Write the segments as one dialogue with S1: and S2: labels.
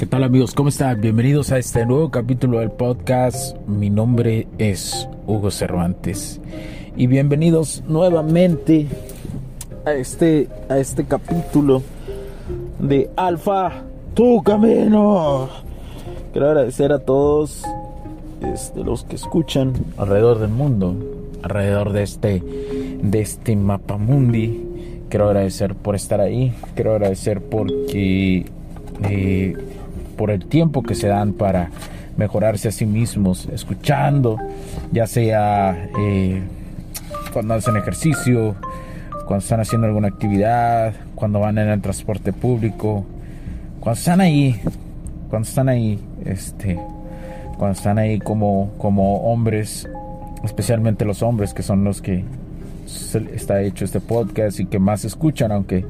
S1: ¿Qué tal amigos? ¿Cómo están? Bienvenidos a este nuevo capítulo del podcast. Mi nombre es Hugo Cervantes y bienvenidos nuevamente a este, a este capítulo de Alfa, tu camino. Quiero agradecer a todos este, los que escuchan alrededor del mundo, alrededor de este, de este mapa mundi. Quiero agradecer por estar ahí, quiero agradecer porque eh, por el tiempo que se dan para mejorarse a sí mismos, escuchando, ya sea eh, cuando hacen ejercicio, cuando están haciendo alguna actividad, cuando van en el transporte público, cuando están ahí, cuando están ahí, este, cuando están ahí como, como hombres, especialmente los hombres que son los que está hecho este podcast y que más escuchan, aunque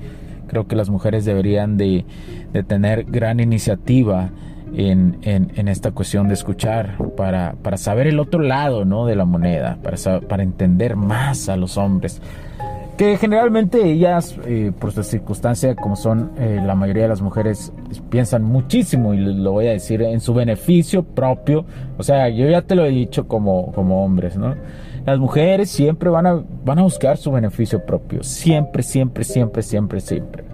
S1: creo que las mujeres deberían de, de tener gran iniciativa en, en, esta cuestión de escuchar, para, para, saber el otro lado ¿no? de la moneda, para, para entender más a los hombres. Que generalmente ellas, eh, por su circunstancia, como son eh, la mayoría de las mujeres, piensan muchísimo, y lo voy a decir, en su beneficio propio. O sea, yo ya te lo he dicho como, como hombres, ¿no? Las mujeres siempre van a, van a buscar su beneficio propio. Siempre, siempre, siempre, siempre, siempre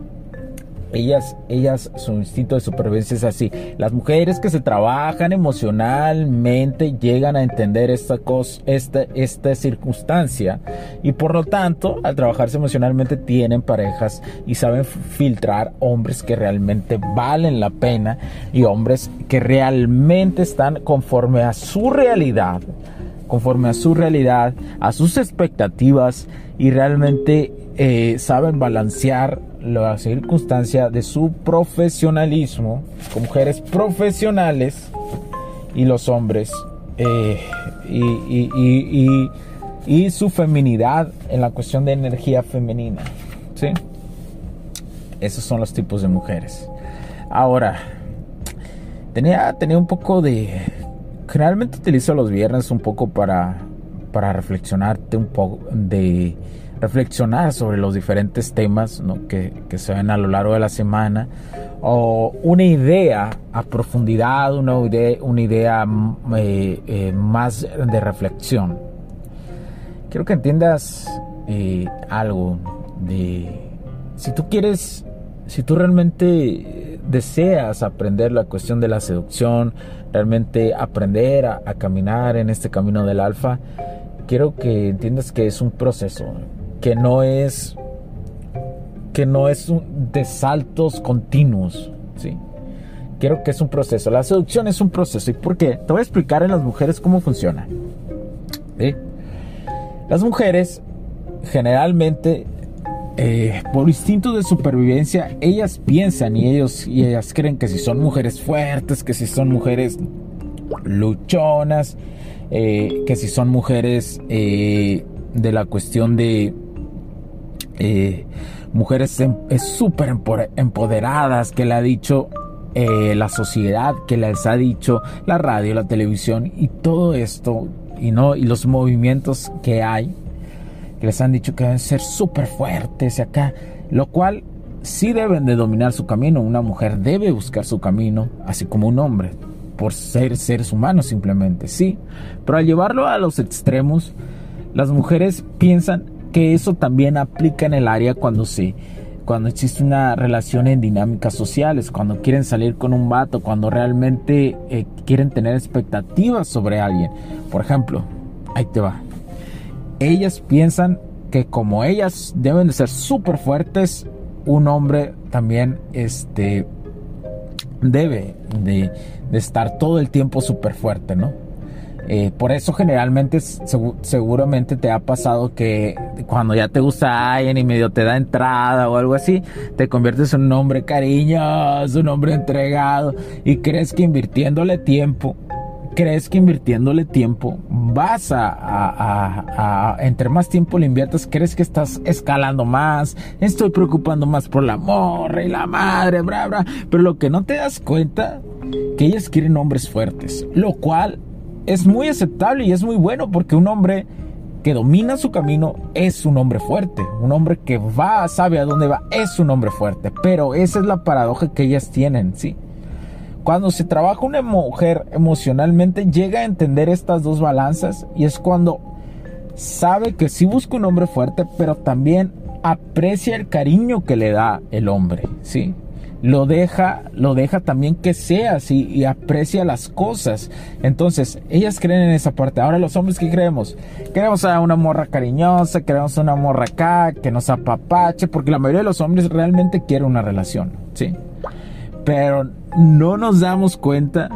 S1: ellas, ellas, su instinto de supervivencia es así. Las mujeres que se trabajan emocionalmente llegan a entender esta cosa, esta, esta circunstancia y por lo tanto, al trabajarse emocionalmente tienen parejas y saben filtrar hombres que realmente valen la pena y hombres que realmente están conforme a su realidad, conforme a su realidad, a sus expectativas y realmente eh, saben balancear la circunstancia de su profesionalismo con mujeres profesionales y los hombres eh, y, su feminidad en la cuestión de energía femenina. ¿sí? Esos son los tipos de mujeres. Ahora, tenía, tenía un poco de... Generalmente utilizo los viernes un poco para, para reflexionarte un poco de reflexionar sobre los diferentes temas que, se ven a lo largo de la semana o una idea a profundidad, una idea, una idea eh, eh, más de reflexión. Quiero que entiendas eh, algo de si tú quieres, si tú realmente deseas aprender la cuestión de la seducción, realmente aprender a caminar en este camino del alfa, quiero que entiendas que es un proceso, que no es que no es de saltos continuos, ¿sí? Quiero que es un proceso. La seducción es un proceso. ¿Y por qué? Te voy a explicar en las mujeres cómo funciona. Las mujeres generalmente eh, por instinto de supervivencia, ellas piensan y ellos y ellas creen que si son mujeres fuertes, que si son mujeres luchonas, eh, que si son mujeres eh, de la cuestión de eh, mujeres em, súper empoderadas que le ha dicho la sociedad, que les ha dicho la radio, la televisión y todo esto, y, no, y los movimientos que hay, les han dicho que deben ser súper fuertes y acá, lo cual sí deben de dominar su camino, una mujer debe buscar su camino, así como un hombre, por ser seres humanos simplemente, sí, pero al llevarlo a los extremos, las mujeres piensan que eso también aplica en el área cuando se cuando existe una relación en dinámicas sociales, cuando quieren salir con un vato, cuando realmente eh, quieren tener expectativas sobre alguien. Por ejemplo, ahí te va. Ellas piensan que como ellas deben de ser súper fuertes, un hombre también este, debe de, estar todo el tiempo súper fuerte, ¿no? Eh, por eso generalmente seguramente te ha pasado que cuando ya te gusta alguien y medio te da entrada o algo así, te conviertes en un hombre cariñoso, un hombre entregado y crees que invirtiéndole tiempo crees que invirtiéndole tiempo vas a, entre más tiempo le inviertas, crees que estás escalando más, estoy preocupando más por la morra y la madre, bra, bra, pero lo que no te das cuenta, que ellas quieren hombres fuertes, lo cual es muy aceptable y es muy bueno porque un hombre que domina su camino es un hombre fuerte, un hombre que va, sabe a dónde va, es un hombre fuerte, pero esa es la paradoja que ellas tienen, ¿sí? Cuando se trabaja una mujer emocionalmente, llega a entender estas dos balanzas y es cuando sabe que sí busca un hombre fuerte, pero también aprecia el cariño que le da el hombre, ¿sí? Lo deja, lo deja también que sea así y aprecia las cosas. Entonces, ellas creen en esa parte. Ahora los hombres que creemos, queremos a una morra cariñosa, queremos una morra acá, que nos apapache, porque la mayoría de los hombres realmente quieren una relación, ¿sí? Pero no nos damos cuenta.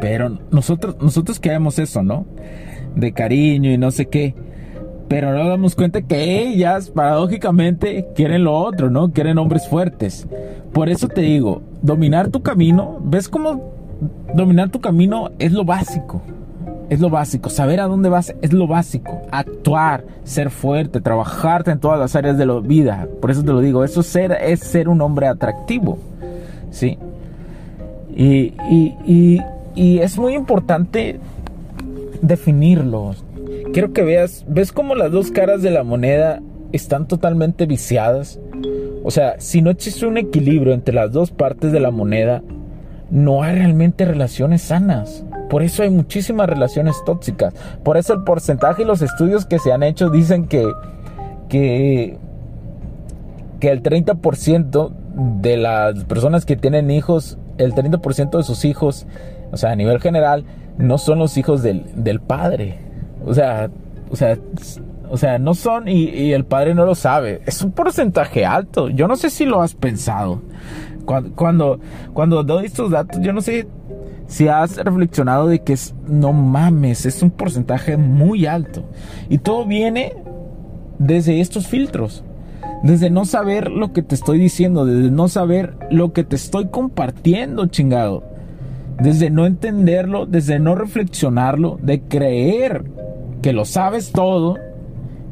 S1: Pero nosotros, nosotros queremos eso, ¿no? De cariño y no sé qué. Pero no damos cuenta que ellas, paradójicamente, quieren lo otro, ¿no? Quieren hombres fuertes. Por eso te digo, dominar tu camino, ¿ves cómo dominar tu camino es lo básico? Es lo básico. Saber a dónde vas es lo básico. Actuar, ser fuerte, trabajarte en todas las áreas de la vida. Por eso te lo digo, eso ser, es ser un hombre atractivo. ¿Sí? Y, es muy importante definirlo. Quiero que veas, ¿ves cómo las dos caras de la moneda están totalmente viciadas? O sea, si no existe un equilibrio entre las dos partes de la moneda, no hay realmente relaciones sanas. Por eso hay muchísimas relaciones tóxicas. Por eso el porcentaje y los estudios que se han hecho dicen que, que, que el 30% de las personas que tienen hijos, el 30% de sus hijos, o sea, a nivel general, no son los hijos del, padre. O sea, o sea, o sea, no son y, el padre no lo sabe. Es un porcentaje alto. Yo no sé si lo has pensado. Cuando, cuando, cuando doy estos datos, yo no sé si has reflexionado de que es, no mames, es un porcentaje muy alto. Y todo viene desde estos filtros desde no saber lo que te estoy diciendo, desde no saber lo que te estoy compartiendo, chingado. Desde no entenderlo, desde no reflexionarlo, de creer que lo sabes todo,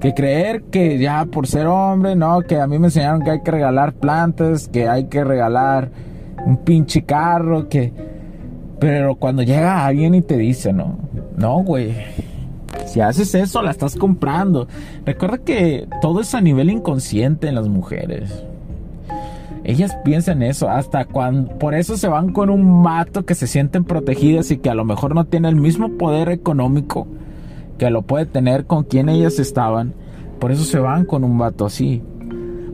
S1: que creer que ya por ser hombre, no, que a mí me enseñaron que hay que regalar plantas, que hay que regalar un pinche carro, que... Pero cuando llega alguien y te dice, no, no, güey, si haces eso, la estás comprando. Recuerda que todo es a nivel inconsciente en las mujeres. Ellas piensan eso, hasta cuando por eso se van con un mato que se sienten protegidas y que a lo mejor no tiene el mismo poder económico que lo puede tener con quien ellas estaban. Por eso se van con un vato así.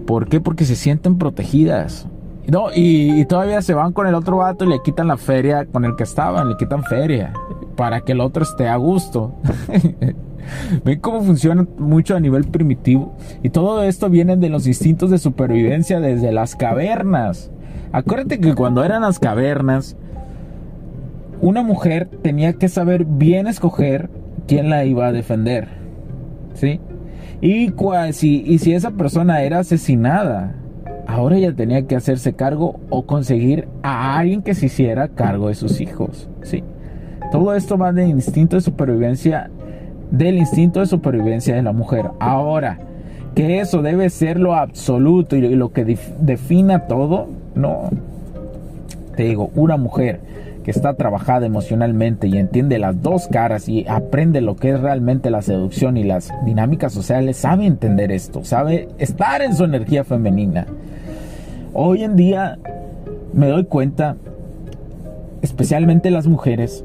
S1: ¿Por qué? Porque se sienten protegidas. No, y, todavía se van con el otro vato y le quitan la feria con el que estaban, le quitan feria para que el otro esté a gusto. Ven cómo funciona mucho a nivel primitivo. Y todo esto viene de los instintos de supervivencia desde las cavernas. Acuérdate que cuando eran las cavernas, una mujer tenía que saber bien escoger quién la iba a defender. ¿Sí? Y, si, y si esa persona era asesinada, ahora ella tenía que hacerse cargo o conseguir a alguien que se hiciera cargo de sus hijos. ¿Sí? Todo esto va del instinto de supervivencia, del instinto de supervivencia de la mujer. Ahora, que eso debe ser lo absoluto y lo que defina todo, no. Te digo, una mujer que está trabajada emocionalmente y entiende las dos caras y aprende lo que es realmente la seducción y las dinámicas sociales, sabe entender esto, sabe estar en su energía femenina. Hoy en día me doy cuenta, especialmente las mujeres,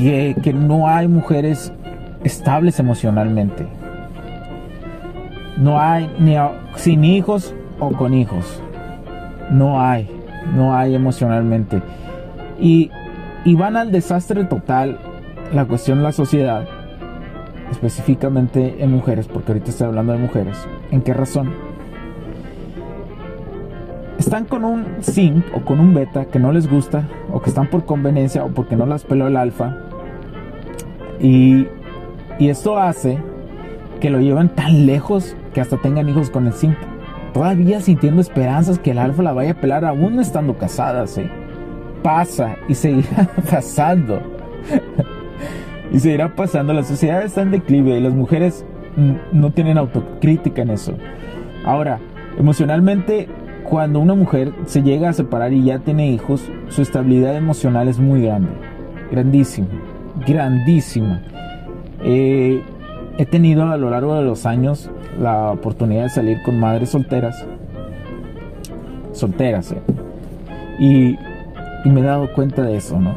S1: Que, que no hay mujeres estables emocionalmente no hay ni sin hijos o con hijos. No hay, no hay emocionalmente. Y, y van al desastre total la cuestión de la sociedad, específicamente en mujeres, porque ahorita estoy hablando de mujeres. ¿En qué razón? Están con un zinc o con un beta que no les gusta, o que están por conveniencia, o porque no las peló el alfa. Y, esto hace que lo llevan tan lejos que hasta tengan hijos con el simp. Todavía sintiendo esperanzas que el alfa la vaya a pelar aún estando casada. Pasa y seguirá pasando. y seguirá pasando. La sociedad está en declive y las mujeres no tienen autocrítica en eso. Ahora, emocionalmente, cuando una mujer se llega a separar y ya tiene hijos, su estabilidad emocional es muy grande. Grandísima. Grandísima. Eh, he tenido a lo largo de los años la oportunidad de salir con madres solteras. Solteras, ¿eh? Y, me he dado cuenta de eso, ¿no?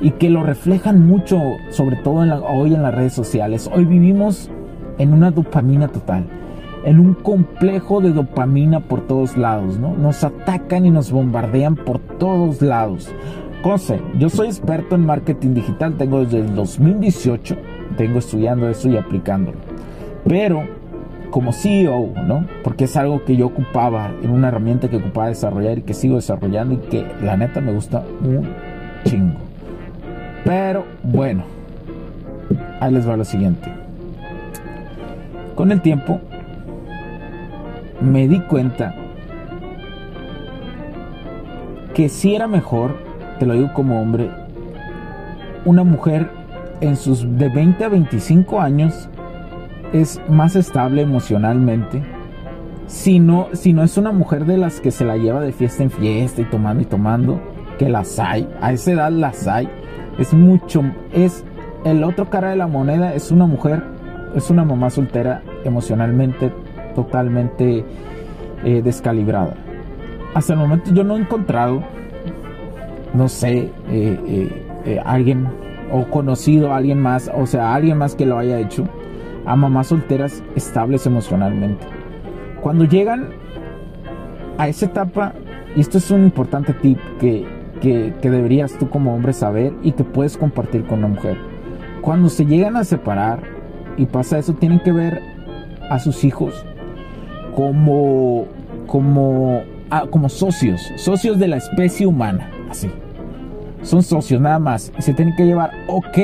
S1: Y que lo reflejan mucho, sobre todo hoy en las redes sociales. Hoy vivimos en una dopamina total, en un complejo de dopamina por todos lados, ¿no? Nos atacan y nos bombardean por todos lados. Cosa, yo soy experto en marketing digital, tengo desde el 2018 tengo estudiando esto y aplicándolo. Pero como CEO, ¿no? Porque es algo que yo ocupaba, en una herramienta que ocupaba desarrollar y que sigo desarrollando y que la neta me gusta un chingo. Pero bueno, ahí les va lo siguiente. Con el tiempo me di cuenta que si era mejor, te lo digo como hombre, una mujer en sus de 20 a 25 años es más estable emocionalmente. Si no, si no es una mujer de las que se la lleva de fiesta en fiesta y tomando y tomando, que las hay, a esa edad las hay. Es mucho, es el otro cara de la moneda, es una mujer, es una mamá soltera emocionalmente totalmente eh, descalibrada. Hasta el momento yo no he encontrado, no sé, eh, eh, alguien o conocido a alguien más, o sea, alguien más que lo haya hecho, a mamás solteras estables emocionalmente. Cuando llegan a esa etapa, y esto es un importante tip que, que, que deberías tú como hombre saber y que puedes compartir con una mujer. Cuando se llegan a separar y pasa eso, tienen que ver a sus hijos como, como, ah, como socios, socios de la especie humana, son socios nada más y se tienen que llevar ok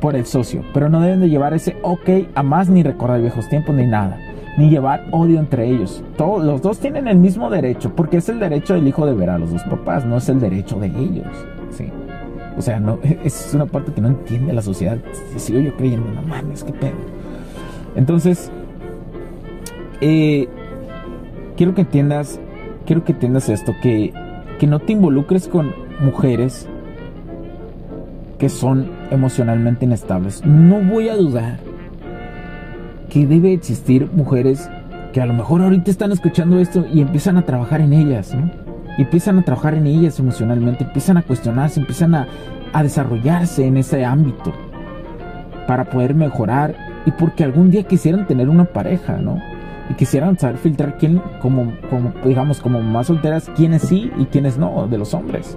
S1: por el socio, pero no deben de llevar ese ok a más ni recordar viejos tiempos ni nada, ni llevar odio entre ellos. Todos los dos tienen el mismo derecho, porque es el derecho del hijo de ver a los dos papás, no es el derecho de ellos. ¿sí? O sea, no, es una parte que no entiende la sociedad. Sigo yo creyendo, no mames, qué pedo. Entonces, eh, quiero que entiendas, quiero que entiendas esto, que, que no te involucres con mujeres que son emocionalmente inestables. No voy a dudar que debe existir mujeres que a lo mejor ahorita están escuchando esto y empiezan a trabajar en ellas, ¿no? Empiezan a trabajar en ellas emocionalmente, empiezan a cuestionarse, empiezan a, a desarrollarse en ese ámbito para poder mejorar y porque algún día quisieran tener una pareja, ¿no? Y quisieran saber filtrar quién, como, digamos, como más solteras, quiénes sí y quiénes no de los hombres.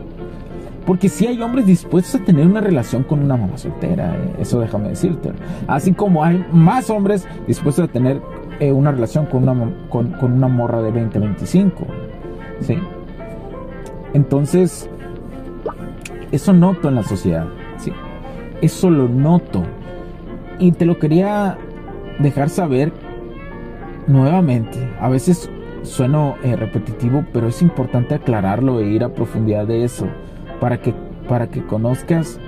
S1: Porque si hay hombres dispuestos a tener una relación con una mamá soltera, eh, eso déjame decirte. Así como hay más hombres dispuestos a tener eh, una relación con una, con, una morra de 20, 25. ¿sí? Entonces, eso noto en la sociedad, ¿sí? Eso lo noto. Y te lo quería dejar saber nuevamente. A veces sueno eh, repetitivo, pero es importante aclararlo e ir a profundidad de eso para que, para que conozcas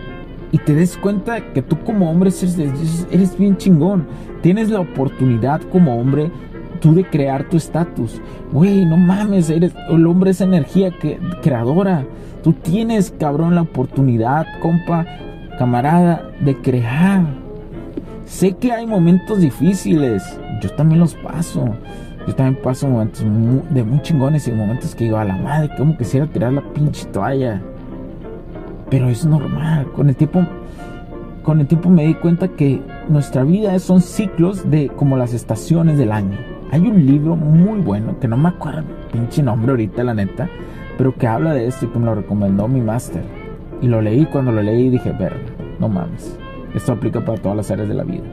S1: y te des cuenta que tú como hombre eres, eres bien chingón. Tienes la oportunidad como hombre tú de crear tu estatus. Güey, no mames, eres, el hombre es energía que, creadora. Tú tienes, cabrón, la oportunidad, compa, camarada, de crear. Sé que hay momentos difíciles. Yo también los paso. Yo también paso momentos de muy chingones y momentos que digo, a la madre, como quisiera tirar la pinche toalla. Pero es normal. Con el tiempo, con el tiempo me di cuenta que nuestra vida son ciclos de como las estaciones del año. Hay un libro muy bueno, que no me acuerdo pinche nombre ahorita, la neta, pero que habla de esto y que me lo recomendó mi máster. Y lo leí, cuando lo leí dije, ver, no mames, esto aplica para todas las áreas de la vida.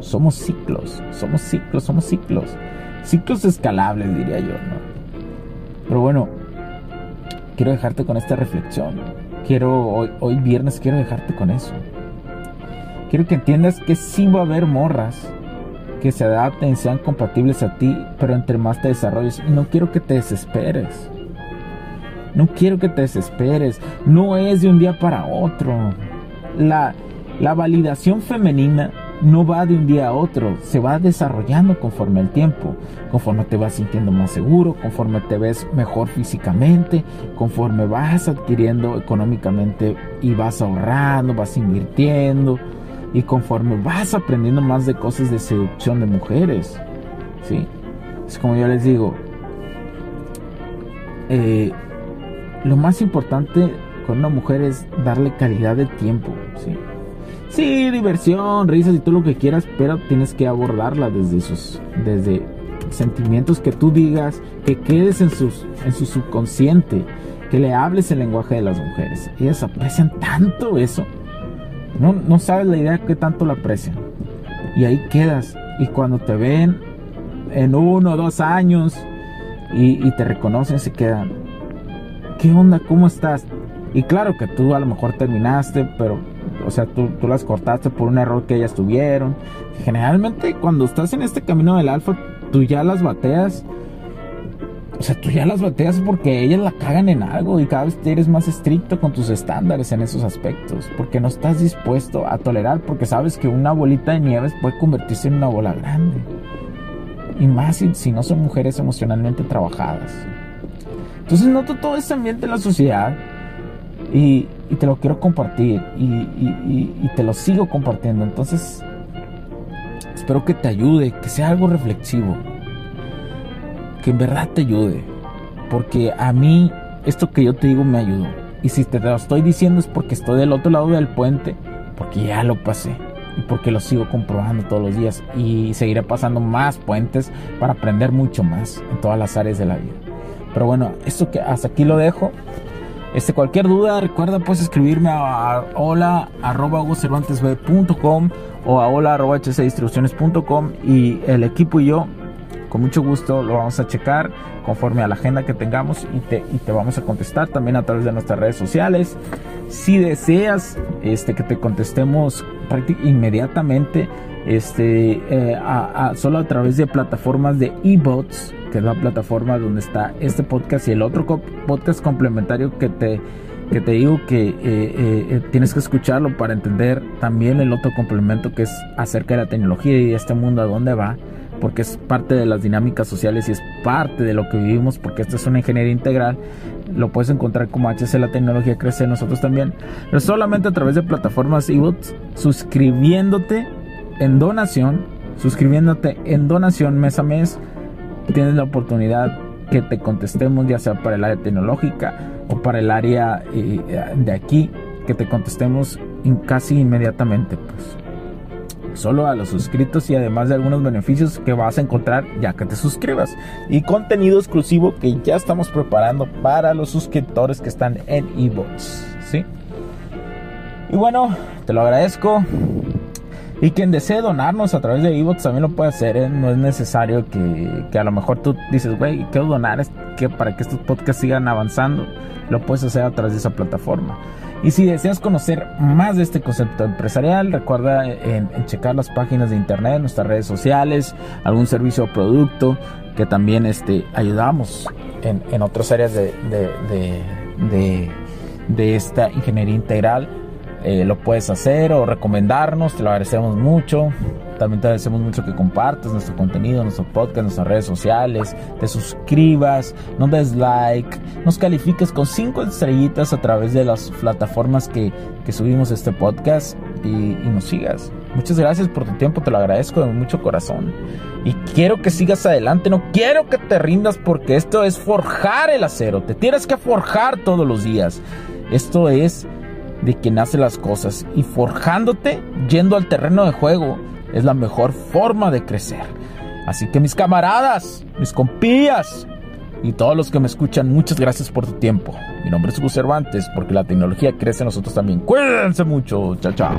S1: Somos ciclos, somos ciclos, somos ciclos. Ciclos escalables, diría yo, ¿no? Pero bueno, quiero dejarte con esta reflexión. Quiero, hoy, hoy viernes quiero dejarte con eso. Quiero que entiendas que sí va a haber morras que se adapten, sean compatibles a ti, pero entre más te desarrolles. Y no quiero que te desesperes. No quiero que te desesperes. No es de un día para otro. La, la validación femenina no va de un día a otro, se va desarrollando conforme el tiempo, conforme te vas sintiendo más seguro, conforme te ves mejor físicamente, conforme vas adquiriendo económicamente y vas ahorrando, vas invirtiendo y conforme vas aprendiendo más de cosas de seducción de mujeres, ¿sí? Es como yo les digo, eh, lo más importante con una mujer es darle calidad de tiempo, ¿sí? Sí, diversión, risas y todo lo que quieras, pero tienes que abordarla desde sus, desde sentimientos que tú digas, que quedes en, sus, en su subconsciente, que le hables el lenguaje de las mujeres. Ellas aprecian tanto eso no, no sabes la idea que tanto la aprecian. Y ahí quedas. Y cuando te ven en uno o dos años y, te reconocen, se quedan. ¿Qué onda? ¿Cómo estás? Y claro que tú a lo mejor terminaste, pero, o sea, tú, tú las cortaste por un error que ellas tuvieron. Generalmente cuando estás en este camino del alfa, tú ya las bateas o sea, tú ya las bateas porque ellas la cagan en algo y cada vez eres más estricto con tus estándares en esos aspectos. Porque no estás dispuesto a tolerar, porque sabes que una bolita de nieves puede convertirse en una bola grande. Y más si, no son mujeres emocionalmente trabajadas. Entonces noto todo ese ambiente en la sociedad y, te lo quiero compartir y, y te lo sigo compartiendo. Entonces, espero que te ayude, que sea algo reflexivo que en verdad te ayude. Porque a mí esto que yo te digo me ayudó. Y si te lo estoy diciendo es porque estoy del otro lado del puente, porque ya lo pasé y porque lo sigo comprobando todos los días y seguiré pasando más puentes para aprender mucho más en todas las áreas de la vida. Pero bueno, esto que hasta aquí lo dejo. Este, cualquier duda, recuerda pues escribirme a, hola o a hola y el equipo y yo con mucho gusto lo vamos a checar conforme a la agenda que tengamos y te, y te vamos a contestar también a través de nuestras redes sociales. Si deseas este, que te contestemos inmediatamente, este, eh, solo a través de plataformas de eBots, que es la plataforma donde está este podcast y el otro podcast complementario que te, que te digo que eh, eh, tienes que escucharlo para entender también el otro complemento que es acerca de la tecnología y este mundo a dónde va porque es parte de las dinámicas sociales y es parte de lo que vivimos, porque esto es una ingeniería integral. Lo puedes encontrar como HC La Tecnología Crece, nosotros también. Pero solamente a través de plataformas eBooks, suscribiéndote en donación, suscribiéndote en donación mes a mes, tienes la oportunidad que te contestemos, ya sea para el área tecnológica o para el área eh, de aquí, que te contestemos casi inmediatamente. Pues solo a los suscritos y además de algunos beneficios que vas a encontrar ya que te suscribas y contenido exclusivo que ya estamos preparando para los suscriptores que están en eBooks, ¿sí? Y bueno, te lo agradezco. Y quien desee donarnos a través de Evox también lo puede hacer. ¿eh? No es necesario que, que, a lo mejor tú dices, güey, quiero donar que para que estos podcasts sigan avanzando. Lo puedes hacer a través de esa plataforma. Y si deseas conocer más de este concepto empresarial, recuerda en, checar las páginas de internet, nuestras redes sociales, algún servicio o producto que también este, ayudamos en, en otras áreas de, de, de esta ingeniería integral eh, lo puedes hacer o recomendarnos, te lo agradecemos mucho. También te agradecemos mucho que compartas nuestro contenido, nuestro podcast, nuestras redes sociales, te suscribas, no des like, nos califiques con cinco estrellitas a través de las plataformas que, que subimos este podcast y, y nos sigas. Muchas gracias por tu tiempo, te lo agradezco de mucho corazón. Y quiero que sigas adelante, no quiero que te rindas porque esto es forjar el acero, te tienes que forjar todos los días. Esto es de quien hace las cosas y forjándote yendo al terreno de juego es la mejor forma de crecer. Así que mis camaradas, mis compías y todos los que me escuchan, muchas gracias por tu tiempo. Mi nombre es Hugo Cervantes porque la tecnología crece en nosotros también. Cuídense mucho. Chao, chao.